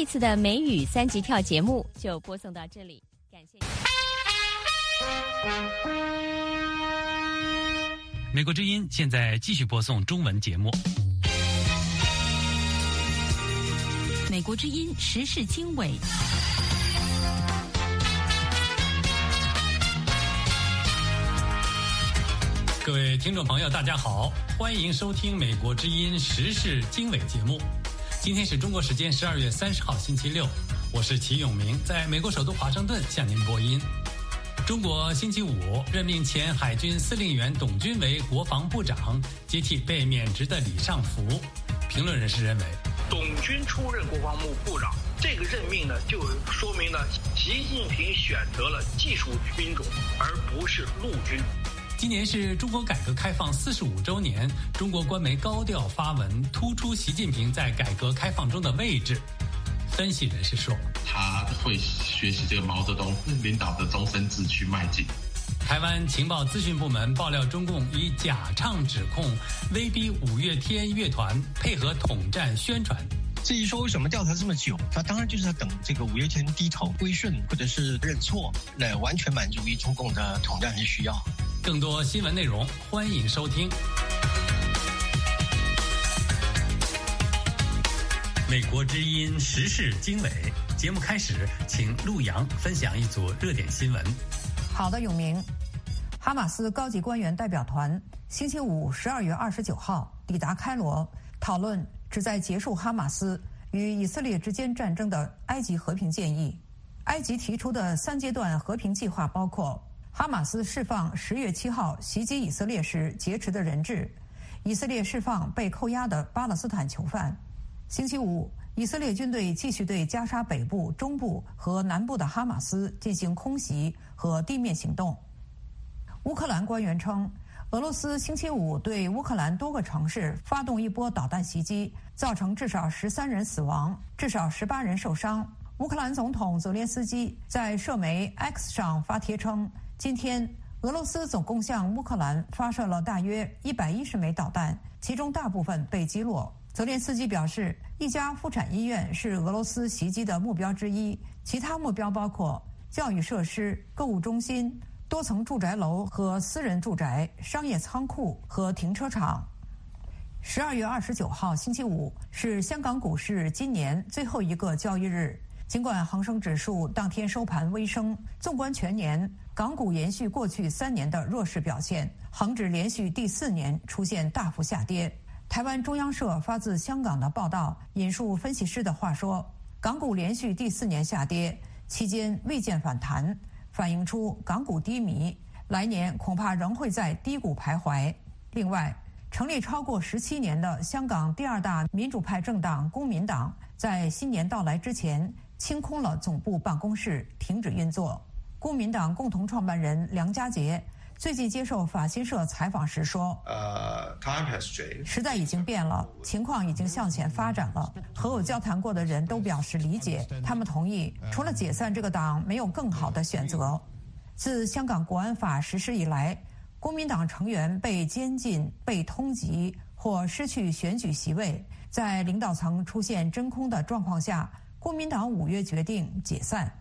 这次的美语三级跳节目就播送到这里，感谢。美国之音现在继续播送中文节目。美国之音时事经纬。各位听众朋友，大家好，欢迎收听《美国之音时事经纬》节目。今天是中国时间十二月三十号星期六，我是齐永明，在美国首都华盛顿向您播音。中国星期五任命前海军司令员董军为国防部长，接替被免职的李尚福。评论人士认为，董军出任国防部部长，这个任命呢，就说明了习近平选择了技术兵种，而不是陆军。今年是中国改革开放四十五周年，中国官媒高调发文，突出习近平在改革开放中的位置。分析人士说，他会学习这个毛泽东领导的终身制去迈进。台湾情报资讯部门爆料，中共以假唱指控威逼五月天乐团配合统战宣传。至于说为什么调查这么久，他当然就是在等这个五月天低头归顺或者是认错，来完全满足于中共的统战的需要。更多新闻内容，欢迎收听。美国之音时事经纬节目开始，请陆洋分享一组热点新闻。好的，永明。哈马斯高级官员代表团星期五十二月二十九号抵达开罗，讨论旨在结束哈马斯与以色列之间战争的埃及和平建议。埃及提出的三阶段和平计划包括：哈马斯释放十月七号袭击以色列时劫持的人质，以色列释放被扣押的巴勒斯坦囚犯。星期五，以色列军队继续对加沙北部、中部和南部的哈马斯进行空袭和地面行动。乌克兰官员称，俄罗斯星期五对乌克兰多个城市发动一波导弹袭击，造成至少十三人死亡，至少十八人受伤。乌克兰总统泽连斯基在社媒 X 上发帖称，今天俄罗斯总共向乌克兰发射了大约一百一十枚导弹，其中大部分被击落。泽连斯基表示，一家妇产医院是俄罗斯袭击的目标之一，其他目标包括教育设施、购物中心、多层住宅楼和私人住宅、商业仓库和停车场。十二月二十九号，星期五是香港股市今年最后一个交易日。尽管恒生指数当天收盘微升，纵观全年，港股延续过去三年的弱势表现，恒指连续第四年出现大幅下跌。台湾中央社发自香港的报道引述分析师的话说：“港股连续第四年下跌，期间未见反弹，反映出港股低迷，来年恐怕仍会在低谷徘徊。”另外，成立超过十七年的香港第二大民主派政党公民党，在新年到来之前清空了总部办公室，停止运作。公民党共同创办人梁家杰。最近接受法新社采访时说：“呃 time has driven 时代已经变了，情况已经向前发展了。和我交谈过的人都表示理解，他们同意，除了解散这个党，没有更好的选择。自香港国安法实施以来，国民党成员被监禁、被通缉或失去选举席位，在领导层出现真空的状况下，国民党五月决定解散。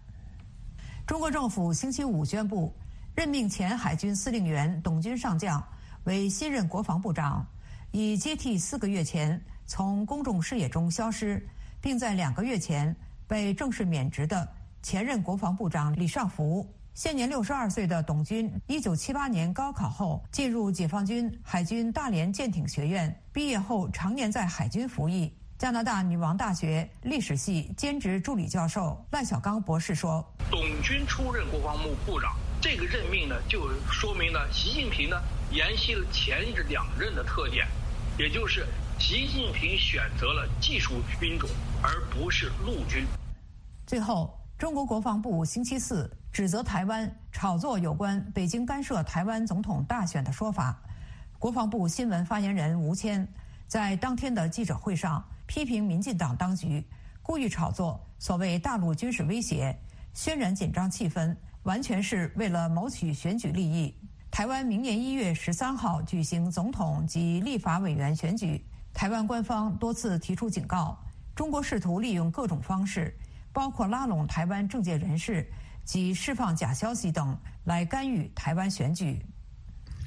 中国政府星期五宣布。”任命前海军司令员董军上将为新任国防部长，以接替四个月前从公众视野中消失，并在两个月前被正式免职的前任国防部长李尚福。现年六十二岁的董军，一九七八年高考后进入解放军海军大连舰艇学院，毕业后常年在海军服役。加拿大女王大学历史系兼职助理教授赖小刚博士说：“董军出任国防部部长。”这个任命呢，就说明了习近平呢沿袭了前两任的特点，也就是习近平选择了技术兵种，而不是陆军。最后，中国国防部星期四指责台湾炒作有关北京干涉台湾总统大选的说法。国防部新闻发言人吴谦在当天的记者会上批评民进党当局故意炒作所谓大陆军事威胁，渲染紧张气氛。完全是为了谋取选举利益。台湾明年一月十三号举行总统及立法委员选举，台湾官方多次提出警告，中国试图利用各种方式，包括拉拢台湾政界人士及释放假消息等，来干预台湾选举。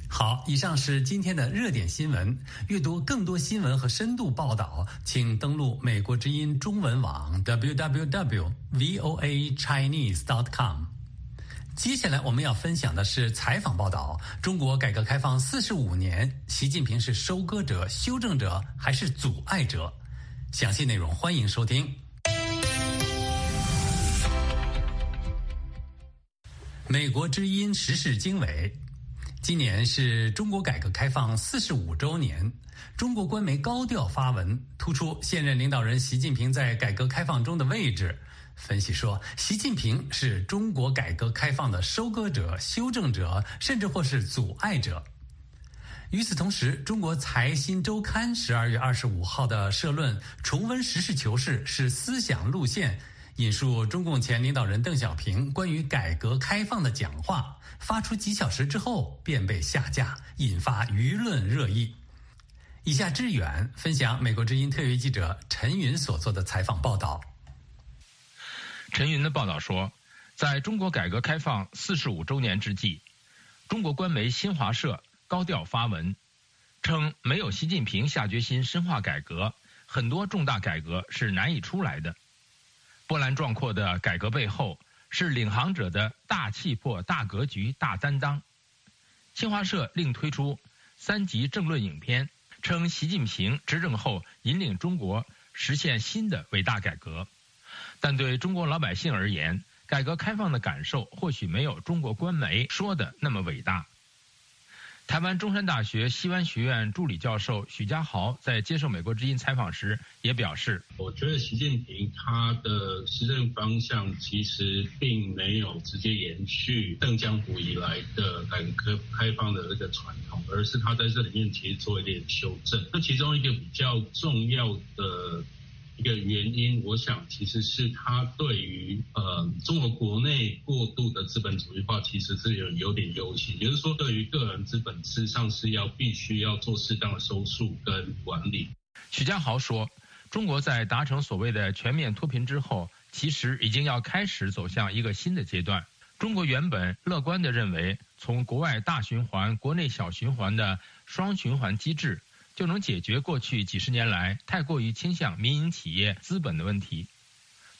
好，以上是今天的热点新闻。阅读更多新闻和深度报道，请登录美国之音中文网 www.voachinese.com。接下来我们要分享的是采访报道：中国改革开放四十五年，习近平是收割者、修正者还是阻碍者？详细内容欢迎收听。美国之音时事经纬。今年是中国改革开放四十五周年，中国官媒高调发文，突出现任领导人习近平在改革开放中的位置。分析说，习近平是中国改革开放的收割者、修正者，甚至或是阻碍者。与此同时，中国财新周刊十二月二十五号的社论重温实事求是是思想路线。引述中共前领导人邓小平关于改革开放的讲话，发出几小时之后便被下架，引发舆论热议。以下志远分享美国之音特约记者陈云所做的采访报道。陈云的报道说，在中国改革开放四十五周年之际，中国官媒新华社高调发文，称没有习近平下决心深化改革，很多重大改革是难以出来的。波澜壮阔的改革背后，是领航者的大气魄、大格局、大担当。新华社另推出三集政论影片，称习近平执政后引领中国实现新的伟大改革。但对中国老百姓而言，改革开放的感受或许没有中国官媒说的那么伟大。台湾中山大学西湾学院助理教授许家豪在接受美国之音采访时也表示：“我觉得习近平他的施政方向其实并没有直接延续邓江湖以来的改革开放的这个传统，而是他在这里面其实做一点修正。那其中一个比较重要的。”一个原因，我想其实是他对于呃中国国内过度的资本主义化，其实是有有点忧心。也就是说，对于个人资本，事实上是要必须要做适当的收束跟管理。许家豪说，中国在达成所谓的全面脱贫之后，其实已经要开始走向一个新的阶段。中国原本乐观地认为，从国外大循环、国内小循环的双循环机制。就能解决过去几十年来太过于倾向民营企业资本的问题，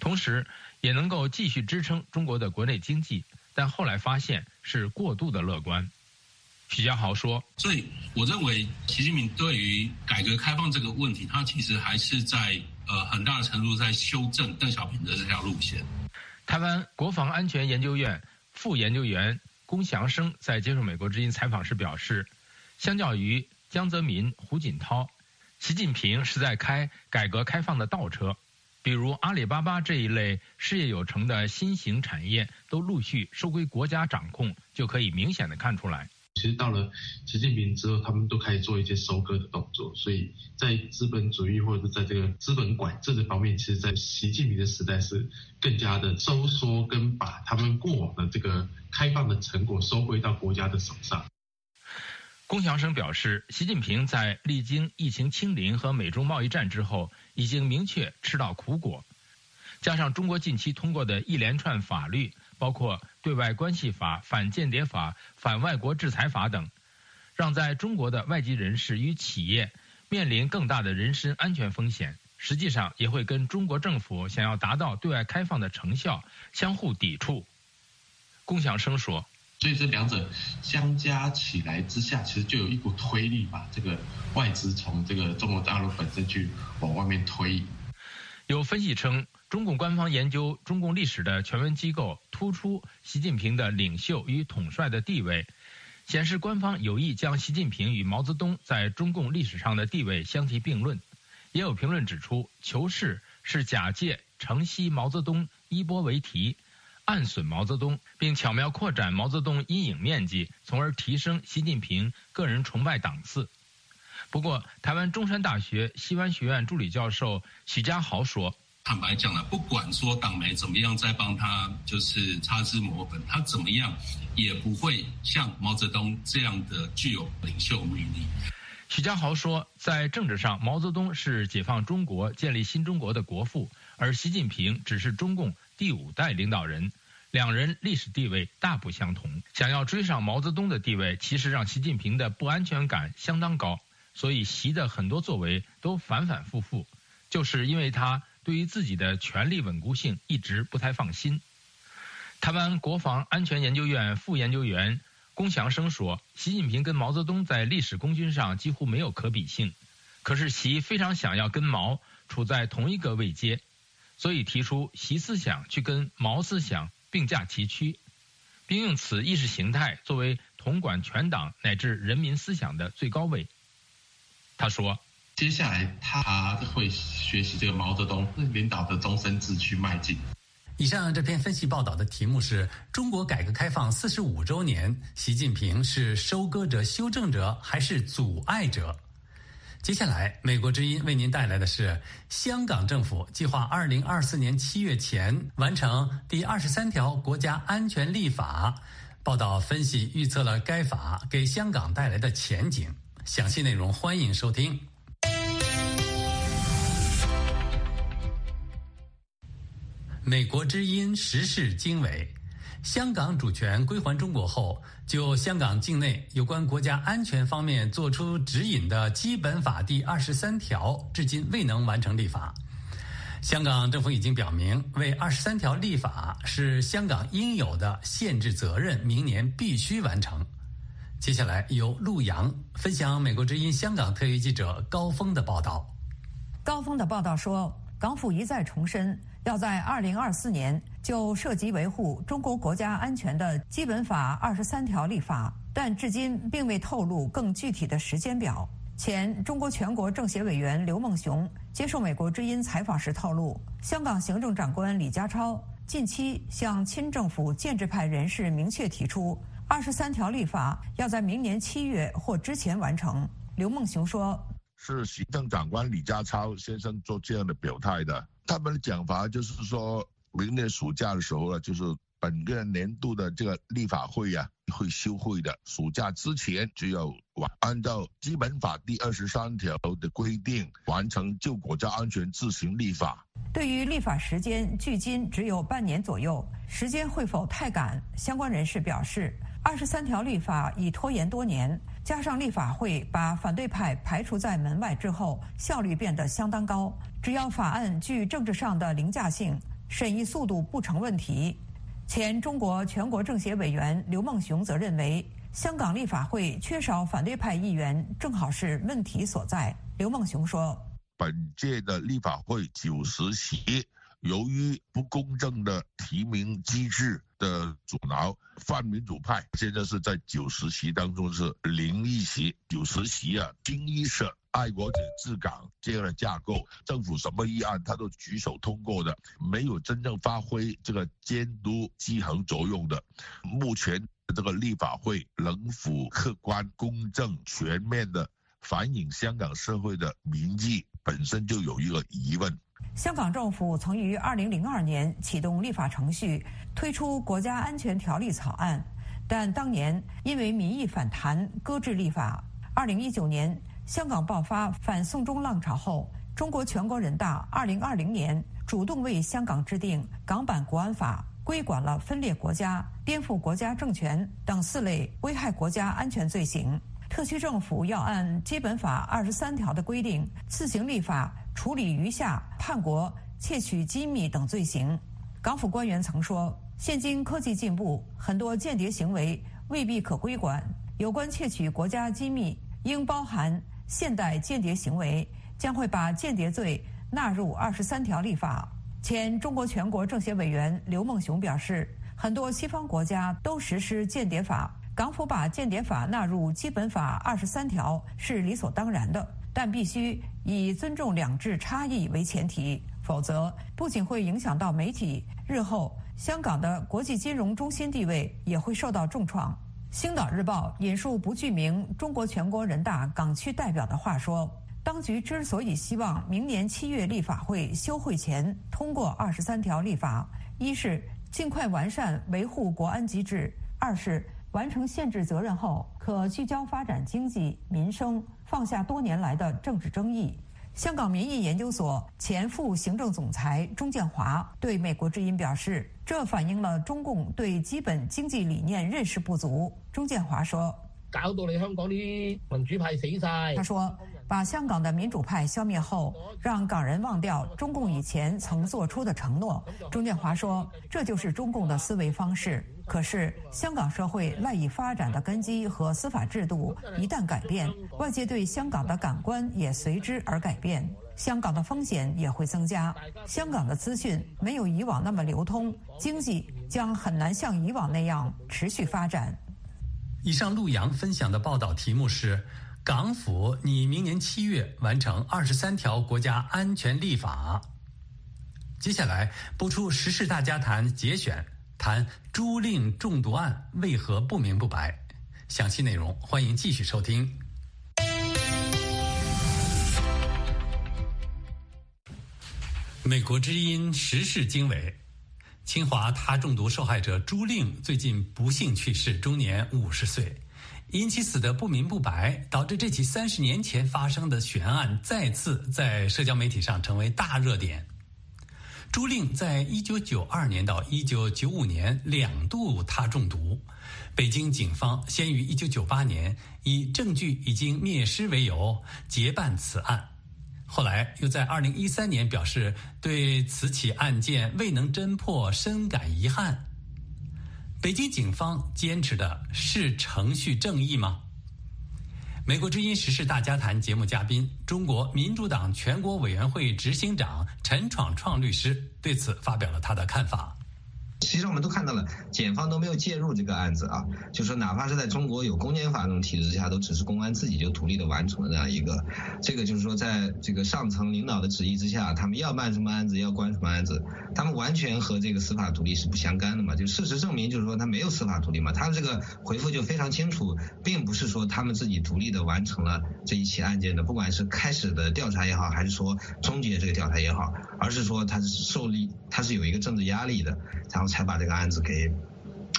同时也能够继续支撑中国的国内经济。但后来发现是过度的乐观。许家豪说：“所以我认为，习近平对于改革开放这个问题，他其实还是在呃很大的程度在修正邓小平的这条路线。”台湾国防安全研究院副研究员龚祥生在接受美国之音采访时表示：“相较于。”江泽民、胡锦涛，习近平是在开改革开放的倒车，比如阿里巴巴这一类事业有成的新型产业都陆续收归国家掌控，就可以明显的看出来。其实到了习近平之后，他们都开始做一些收割的动作，所以在资本主义或者是在这个资本管制的方面，其实，在习近平的时代是更加的收缩，跟把他们过往的这个开放的成果收归到国家的手上。龚祥生表示，习近平在历经疫情清零和美中贸易战之后，已经明确吃到苦果，加上中国近期通过的一连串法律，包括对外关系法、反间谍法、反外国制裁法等，让在中国的外籍人士与企业面临更大的人身安全风险，实际上也会跟中国政府想要达到对外开放的成效相互抵触。龚祥生说。所以这两者相加起来之下，其实就有一股推力，把这个外资从这个中国大陆本身去往外面推。有分析称，中共官方研究中共历史的权威机构突出习近平的领袖与统帅的地位，显示官方有意将习近平与毛泽东在中共历史上的地位相提并论。也有评论指出，求是是假借承袭毛泽东衣钵为题。暗损毛泽东，并巧妙扩展毛泽东阴影面积，从而提升习近平个人崇拜档次。不过，台湾中山大学西湾学院助理教授许家豪说：“坦白讲了，不管说党媒怎么样在帮他就是擦脂抹粉，他怎么样也不会像毛泽东这样的具有领袖魅力。”许家豪说，在政治上，毛泽东是解放中国、建立新中国的国父，而习近平只是中共第五代领导人，两人历史地位大不相同。想要追上毛泽东的地位，其实让习近平的不安全感相当高，所以习的很多作为都反反复复，就是因为他对于自己的权力稳固性一直不太放心。台湾国防安全研究院副研究员。龚祥生说：“习近平跟毛泽东在历史功勋上几乎没有可比性，可是习非常想要跟毛处在同一个位阶，所以提出习思想去跟毛思想并驾齐驱，并用此意识形态作为统管全党乃至人民思想的最高位。”他说：“接下来他会学习这个毛泽东领导的终身制去迈进。”以上这篇分析报道的题目是中国改革开放四十五周年，习近平是收割者、修正者还是阻碍者？接下来，美国之音为您带来的是香港政府计划二零二四年七月前完成第二十三条国家安全立法。报道分析预测了该法给香港带来的前景。详细内容欢迎收听。美国之音时事经纬：香港主权归还中国后，就香港境内有关国家安全方面作出指引的基本法第二十三条，至今未能完成立法。香港政府已经表明，为二十三条立法是香港应有的限制责任，明年必须完成。接下来由陆阳分享美国之音香港特约记者高峰的报道。高峰的报道说，港府一再重申。要在二零二四年就涉及维护中国国家安全的基本法二十三条立法，但至今并未透露更具体的时间表。前中国全国政协委员刘梦熊接受美国之音采访时透露，香港行政长官李家超近期向亲政府建制派人士明确提出，二十三条立法要在明年七月或之前完成。刘梦熊说：“是行政长官李家超先生做这样的表态的。”他们的讲法就是说，明年暑假的时候呢，就是本个年度的这个立法会呀会休会的。暑假之前只有完按照基本法第二十三条的规定完成就国家安全自行立法。对于立法时间距今只有半年左右，时间会否太赶？相关人士表示，二十三条立法已拖延多年，加上立法会把反对派排除在门外之后，效率变得相当高。只要法案具政治上的凌驾性，审议速度不成问题。前中国全国政协委员刘梦熊则认为，香港立法会缺少反对派议员，正好是问题所在。刘梦熊说：“本届的立法会九十席，由于不公正的提名机制的阻挠，泛民主派现在是在九十席当中是零一席。九十席啊，精一色。”爱国者治港这样的架构，政府什么议案他都举手通过的，没有真正发挥这个监督制衡作用的。目前这个立法会能否客观、公正、全面的反映香港社会的民意，本身就有一个疑问。香港政府曾于二零零二年启动立法程序，推出国家安全条例草案，但当年因为民意反弹搁置立法。二零一九年。香港爆发反送中浪潮后，中国全国人大2020年主动为香港制定港版国安法，规管了分裂国家、颠覆国家政权等四类危害国家安全罪行。特区政府要按基本法二十三条的规定，自行立法处理余下叛国、窃取机密等罪行。港府官员曾说，现今科技进步，很多间谍行为未必可归管，有关窃取国家机密应包含。现代间谍行为将会把间谍罪纳入二十三条立法。前中国全国政协委员刘梦熊表示，很多西方国家都实施间谍法，港府把间谍法纳入基本法二十三条是理所当然的，但必须以尊重两制差异为前提，否则不仅会影响到媒体，日后香港的国际金融中心地位也会受到重创。《星岛日报》引述不具名中国全国人大港区代表的话说：“当局之所以希望明年七月立法会休会前通过二十三条立法，一是尽快完善维护国安机制，二是完成限制责任后，可聚焦发展经济民生，放下多年来的政治争议。香港民意研究所前副行政总裁钟建华对美国之音表示：“这反映了中共对基本经济理念认识不足。”钟建华说：“搞到你香港啲民主派死晒。”他说：“把香港的民主派消灭后，让港人忘掉中共以前曾做出的承诺。”钟建华说：“这就是中共的思维方式。”可是，香港社会赖以发展的根基和司法制度一旦改变，外界对香港的感官也随之而改变，香港的风险也会增加。香港的资讯没有以往那么流通，经济将很难像以往那样持续发展。以上陆阳分享的报道题目是：港府拟明年七月完成二十三条国家安全立法。接下来播出时事大家谈节选。谈朱令中毒案为何不明不白？详细内容欢迎继续收听。美国之音时事经纬：清华他中毒受害者朱令最近不幸去世，终年五十岁。因其死得不明不白，导致这起三十年前发生的悬案再次在社交媒体上成为大热点。朱令在一九九二年到一九九五年两度他中毒，北京警方先于一九九八年以证据已经灭失为由结办此案，后来又在二零一三年表示对此起案件未能侦破深感遗憾。北京警方坚持的是程序正义吗？美国之音时事大家谈节目嘉宾，中国民主党全国委员会执行长陈闯创律师对此发表了他的看法。其实我们都看到了，检方都没有介入这个案子啊，就说哪怕是在中国有公检法这种体制之下，都只是公安自己就独立的完成了这样一个，这个就是说在这个上层领导的旨意之下，他们要办什么案子要关什么案子，他们完全和这个司法独立是不相干的嘛。就事实证明，就是说他没有司法独立嘛。他的这个回复就非常清楚，并不是说他们自己独立的完成了这一起案件的，不管是开始的调查也好，还是说终结这个调查也好，而是说他是受力，他是有一个政治压力的，然后。才把这个案子给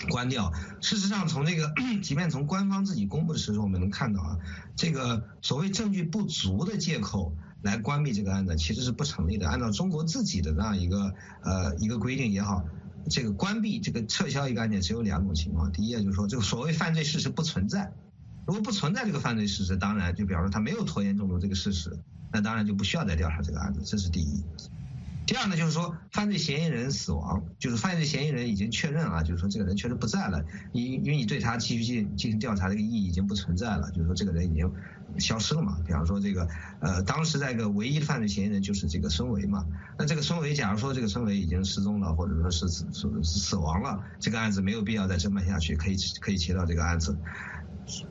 关掉。事实上，从这个，即便从官方自己公布的事实，我们能看到啊，这个所谓证据不足的借口来关闭这个案子，其实是不成立的。按照中国自己的那样一个呃一个规定也好，这个关闭这个撤销一个案件只有两种情况。第一，就是说这个所谓犯罪事实不存在。如果不存在这个犯罪事实，当然就表示他没有拖延中毒这个事实，那当然就不需要再调查这个案子。这是第一。第二呢，就是说犯罪嫌疑人死亡，就是犯罪嫌疑人已经确认啊，就是说这个人确实不在了，因因为你对他继续进进行调查这个意义已经不存在了，就是说这个人已经消失了嘛。比方说这个呃，当时那个唯一的犯罪嫌疑人就是这个孙维嘛，那这个孙维，假如说这个孙维已经失踪了，或者说是死死死亡了，这个案子没有必要再侦办下去，可以可以切掉这个案子。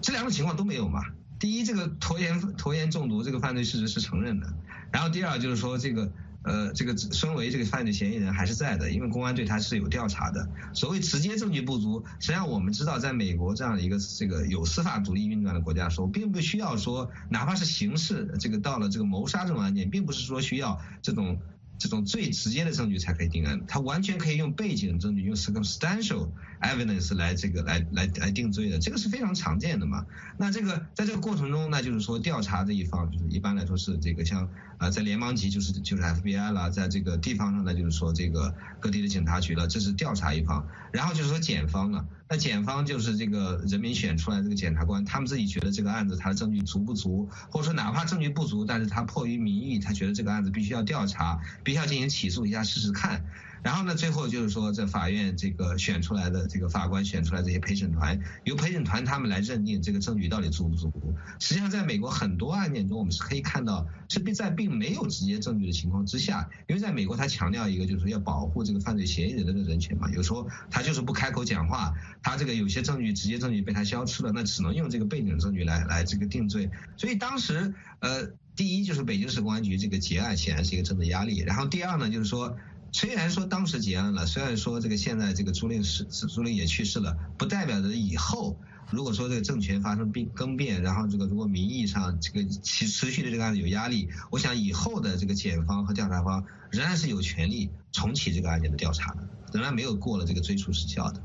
这两种情况都没有嘛。第一，这个拖延拖延中毒这个犯罪事实是承认的，然后第二就是说这个。呃，这个身为这个犯罪嫌疑人还是在的，因为公安对他是有调查的。所谓直接证据不足，实际上我们知道，在美国这样的一个这个有司法独立运转的国家时候，并不需要说，哪怕是刑事这个到了这个谋杀这种案件，并不是说需要这种。这种最直接的证据才可以定案，他完全可以用背景证据，用 circumstantial evidence 来这个来来来定罪的，这个是非常常见的嘛。那这个在这个过程中，那就是说调查这一方，就是一般来说是这个像啊在联邦级就是就是 FBI 了，在这个地方上呢就是说这个各地的警察局了，这是调查一方，然后就是说检方了。那检方就是这个人民选出来这个检察官，他们自己觉得这个案子他的证据足不足，或者说哪怕证据不足，但是他迫于民意，他觉得这个案子必须要调查，必须要进行起诉一下试试看。然后呢，最后就是说，在法院这个选出来的这个法官选出来这些陪审团，由陪审团他们来认定这个证据到底足不足。实际上，在美国很多案件中，我们是可以看到，是并在并没有直接证据的情况之下，因为在美国他强调一个就是要保护这个犯罪嫌疑人的人权嘛，有时候他就是不开口讲话，他这个有些证据直接证据被他消失了，那只能用这个背景证据来来这个定罪。所以当时呃，第一就是北京市公安局这个结案显然是一个政治压力，然后第二呢就是说。虽然说当时结案了，虽然说这个现在这个朱令是朱令也去世了，不代表着以后如果说这个政权发生变更变，然后这个如果名义上这个持持续的这个案子有压力，我想以后的这个检方和调查方仍然是有权利重启这个案件的调查的，仍然没有过了这个追诉时效的。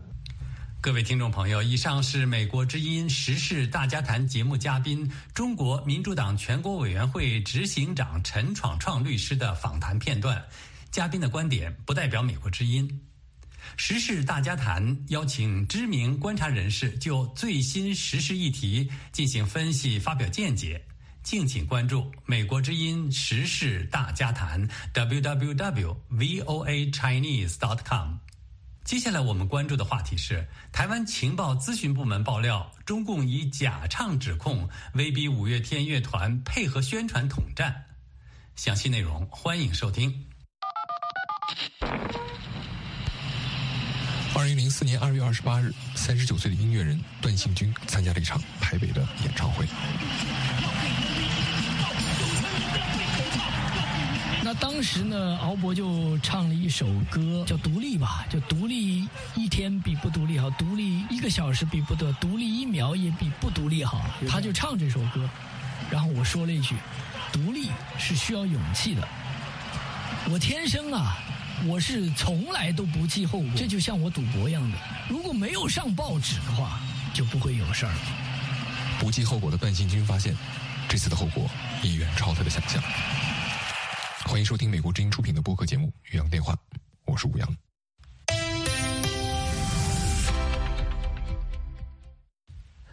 各位听众朋友，以上是美国之音时事大家谈节目嘉宾、中国民主党全国委员会执行长陈闯创律师的访谈片段。嘉宾的观点不代表美国之音。时事大家谈邀请知名观察人士就最新时事议题进行分析、发表见解。敬请关注美国之音时事大家谈 www.voachinese.com。接下来我们关注的话题是台湾情报咨询部门爆料，中共以假唱指控威逼五月天乐团配合宣传统战。详细内容欢迎收听。二零零四年二月二十八日，三十九岁的音乐人段信军参加了一场台北的演唱会。那当时呢，敖博就唱了一首歌，叫《独立》吧，就独立一天比不独立好，独立一个小时比不得，独立一秒也比不独立好。他就唱这首歌，然后我说了一句：“独立是需要勇气的。”我天生啊，我是从来都不计后果，这就像我赌博一样的，如果没有上报纸的话，就不会有事儿。不计后果的段信军发现，这次的后果已远超他的想象。欢迎收听美国之音出品的播客节目《宇阳电话》，我是吴阳。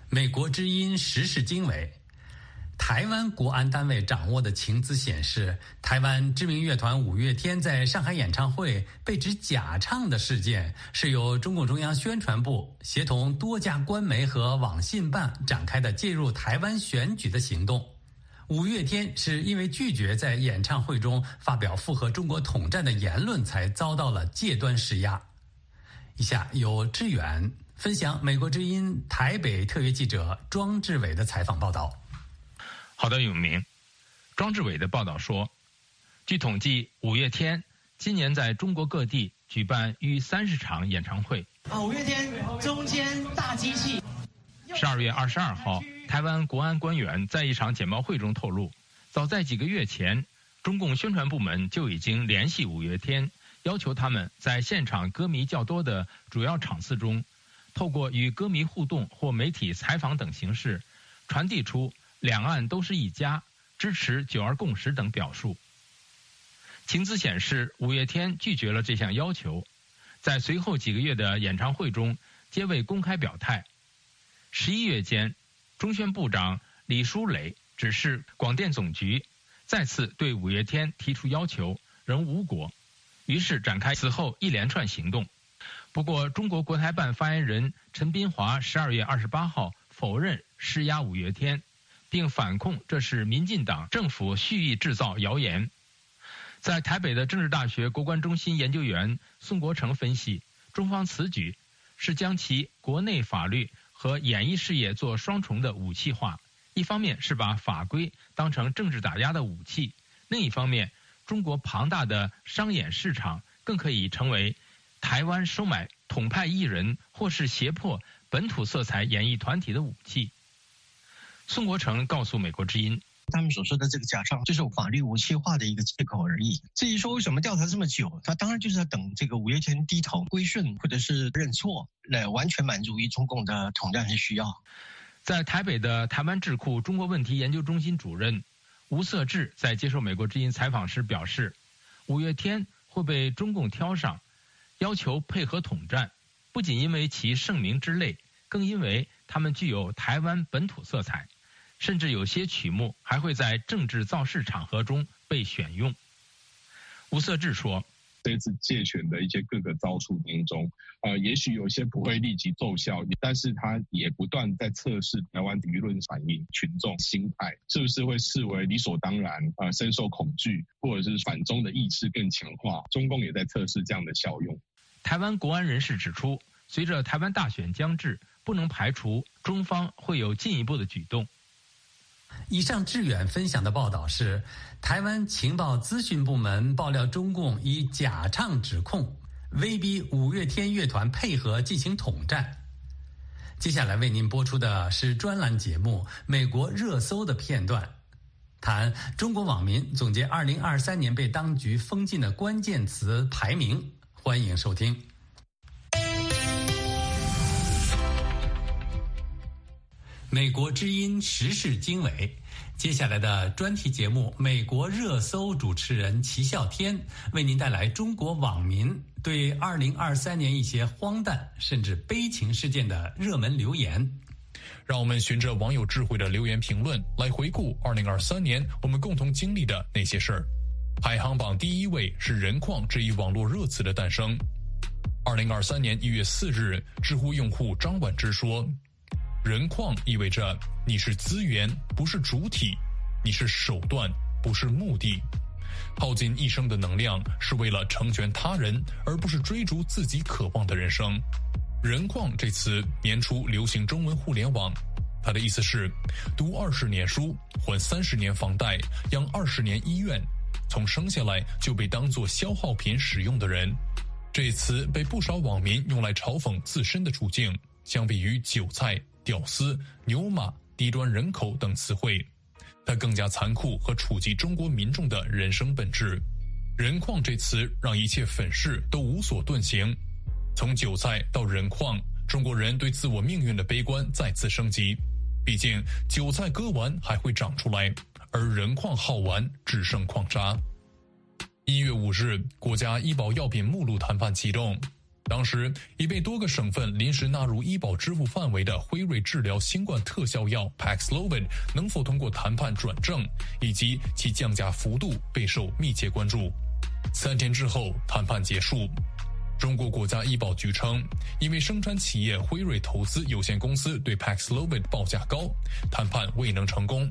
美国之音时事经纬，台湾国安单位掌握的情资显示，台湾知名乐团五月天在上海演唱会被指假唱的事件，是由中共中央宣传部协同多家官媒和网信办展开的介入台湾选举的行动。五月天是因为拒绝在演唱会中发表符合中国统战的言论，才遭到了戒端施压。以下由志远分享美国之音台北特约记者庄志伟的采访报道。好的，永明，庄志伟的报道说，据统计，五月天今年在中国各地举办逾三十场演唱会。啊，五月天中间大机器。十二月二十二号。台湾国安官员在一场简报会中透露，早在几个月前，中共宣传部门就已经联系五月天，要求他们在现场歌迷较多的主要场次中，透过与歌迷互动或媒体采访等形式，传递出“两岸都是一家，支持九二共识”等表述。情资显示，五月天拒绝了这项要求，在随后几个月的演唱会中，皆未公开表态。十一月间。中宣部长李书磊指示广电总局再次对五月天提出要求，仍无果，于是展开此后一连串行动。不过，中国国台办发言人陈斌华十二月二十八号否认施压五月天，并反控这是民进党政府蓄意制造谣言。在台北的政治大学国关中心研究员宋国成分析，中方此举是将其国内法律。和演艺事业做双重的武器化，一方面是把法规当成政治打压的武器，另一方面，中国庞大的商演市场更可以成为台湾收买统派艺人或是胁迫本土色彩演艺团体的武器。宋国成告诉美国之音。他们所说的这个假唱，就是法律武器化的一个借口而已。至于说为什么调查这么久，他当然就是在等这个五月天低头归顺或者是认错，来完全满足于中共的统战的需要。在台北的台湾智库中国问题研究中心主任吴色志在接受美国之音采访时表示，五月天会被中共挑上，要求配合统战，不仅因为其盛名之类，更因为他们具有台湾本土色彩。甚至有些曲目还会在政治造势场合中被选用。吴色志说：“这次借选的一些各个招数当中，呃，也许有些不会立即奏效，但是他也不断在测试台湾舆论反应、群众心态是不是会视为理所当然，呃，深受恐惧，或者是反中的意识更强化。中共也在测试这样的效用。”台湾国安人士指出，随着台湾大选将至，不能排除中方会有进一步的举动。以上志远分享的报道是台湾情报资讯部门爆料，中共以假唱指控威逼五月天乐团配合进行统战。接下来为您播出的是专栏节目《美国热搜》的片段，谈中国网民总结二零二三年被当局封禁的关键词排名。欢迎收听。美国之音时事经纬。接下来的专题节目《美国热搜》主持人齐笑天为您带来中国网民对2023年一些荒诞甚至悲情事件的热门留言。让我们循着网友智慧的留言评论来回顾2023年我们共同经历的那些事儿。排行榜第一位是“人矿”这一网络热词的诞生。2023年1月4日，知乎用户张婉之说：“人矿意味着你是资源，不是主体；你是手段，不是目的。耗尽一生的能量是为了成全他人，而不是追逐自己渴望的人生。”“人矿”这词年初流行中文互联网，它的意思是读二十年书，还三十年房贷，养二十年医院。从生下来就被当作消耗品使用的人，这词被不少网民用来嘲讽自身的处境。相比于“韭菜”“屌丝”“牛马”“低端人口”等词汇，它更加残酷和触及中国民众的人生本质。“人矿”这词让一切粉饰都无所遁形。从韭菜到人矿，中国人对自我命运的悲观再次升级。毕竟，韭菜割完还会长出来。而人矿耗完只剩矿渣。一月五日，国家医保药品目录谈判启动。当时已被多个省份临时纳入医保支付范围的辉瑞治疗新冠特效药 Paxlovid 能否通过谈判转正，以及其降价幅度备受密切关注。三天之后，谈判结束。中国国家医保局称，因为生产企业辉瑞投资有限公司对 Paxlovid 报价高，谈判未能成功。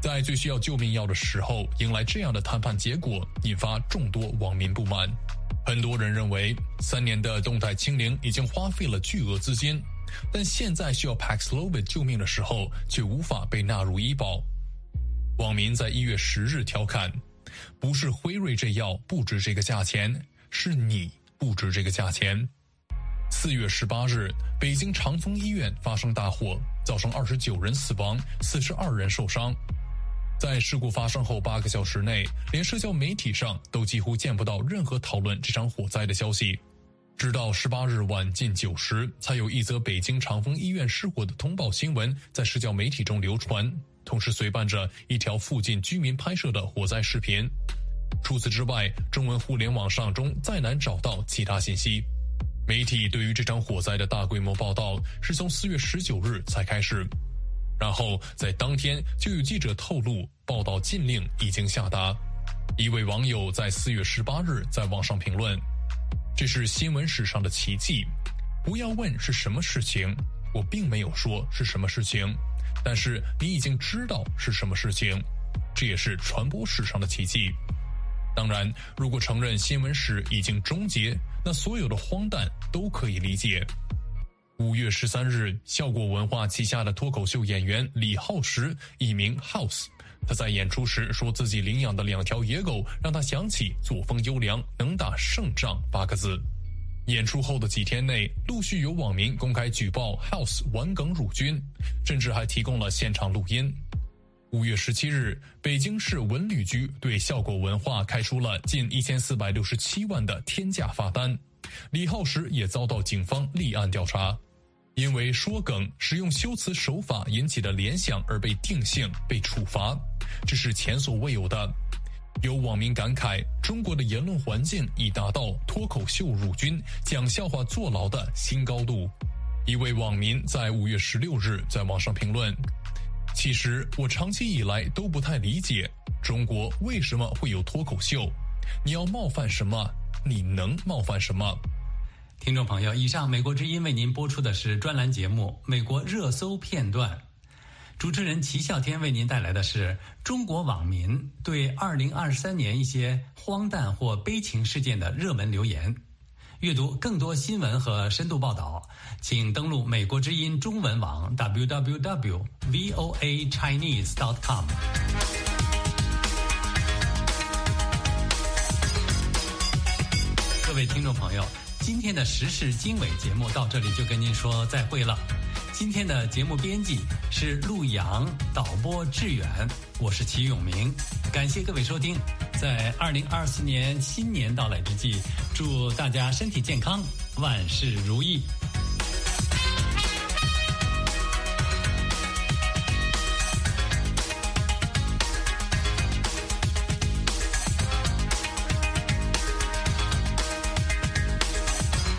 在最需要救命药的时候，迎来这样的谈判结果，引发众多网民不满。很多人认为，三年的动态清零已经花费了巨额资金，但现在需要 Paxlovid 救命的时候，却无法被纳入医保。网民在一月十日调侃：“不是辉瑞这药不值这个价钱，是你不值这个价钱。”四月十八日，北京长峰医院发生大火，造成二十九人死亡，四十二人受伤。在事故发生后八个小时内，连社交媒体上都几乎见不到任何讨论这场火灾的消息。直到十八日晚近九时，才有一则北京长峰医院失火的通报新闻在社交媒体中流传，同时随伴着一条附近居民拍摄的火灾视频。除此之外，中文互联网上中再难找到其他信息。媒体对于这场火灾的大规模报道是从四月十九日才开始。然后在当天就有记者透露，报道禁令已经下达。一位网友在四月十八日在网上评论：“这是新闻史上的奇迹。不要问是什么事情，我并没有说是什么事情，但是你已经知道是什么事情，这也是传播史上的奇迹。当然，如果承认新闻史已经终结，那所有的荒诞都可以理解。”五月十三日，效果文化旗下的脱口秀演员李浩石，艺名 House，他在演出时说自己领养的两条野狗让他想起“作风优良，能打胜仗”八个字。演出后的几天内，陆续有网民公开举报 House 玩梗辱军，甚至还提供了现场录音。五月十七日，北京市文旅局对效果文化开出了近一千四百六十七万的天价罚单，李浩石也遭到警方立案调查。因为说梗、使用修辞手法引起的联想而被定性、被处罚，这是前所未有的。有网民感慨：中国的言论环境已达到脱口秀辱军、讲笑话坐牢的新高度。一位网民在五月十六日在网上评论：“其实我长期以来都不太理解中国为什么会有脱口秀。你要冒犯什么？你能冒犯什么？”听众朋友，以上美国之音为您播出的是专栏节目《美国热搜片段》，主持人齐笑天为您带来的是中国网民对二零二三年一些荒诞或悲情事件的热门留言。阅读更多新闻和深度报道，请登录美国之音中文网 www.voachinese.com。各位听众朋友。今天的时事经纬节目到这里就跟您说再会了。今天的节目编辑是陆阳，导播志远，我是齐永明。感谢各位收听，在二零二四年新年到来之际，祝大家身体健康，万事如意。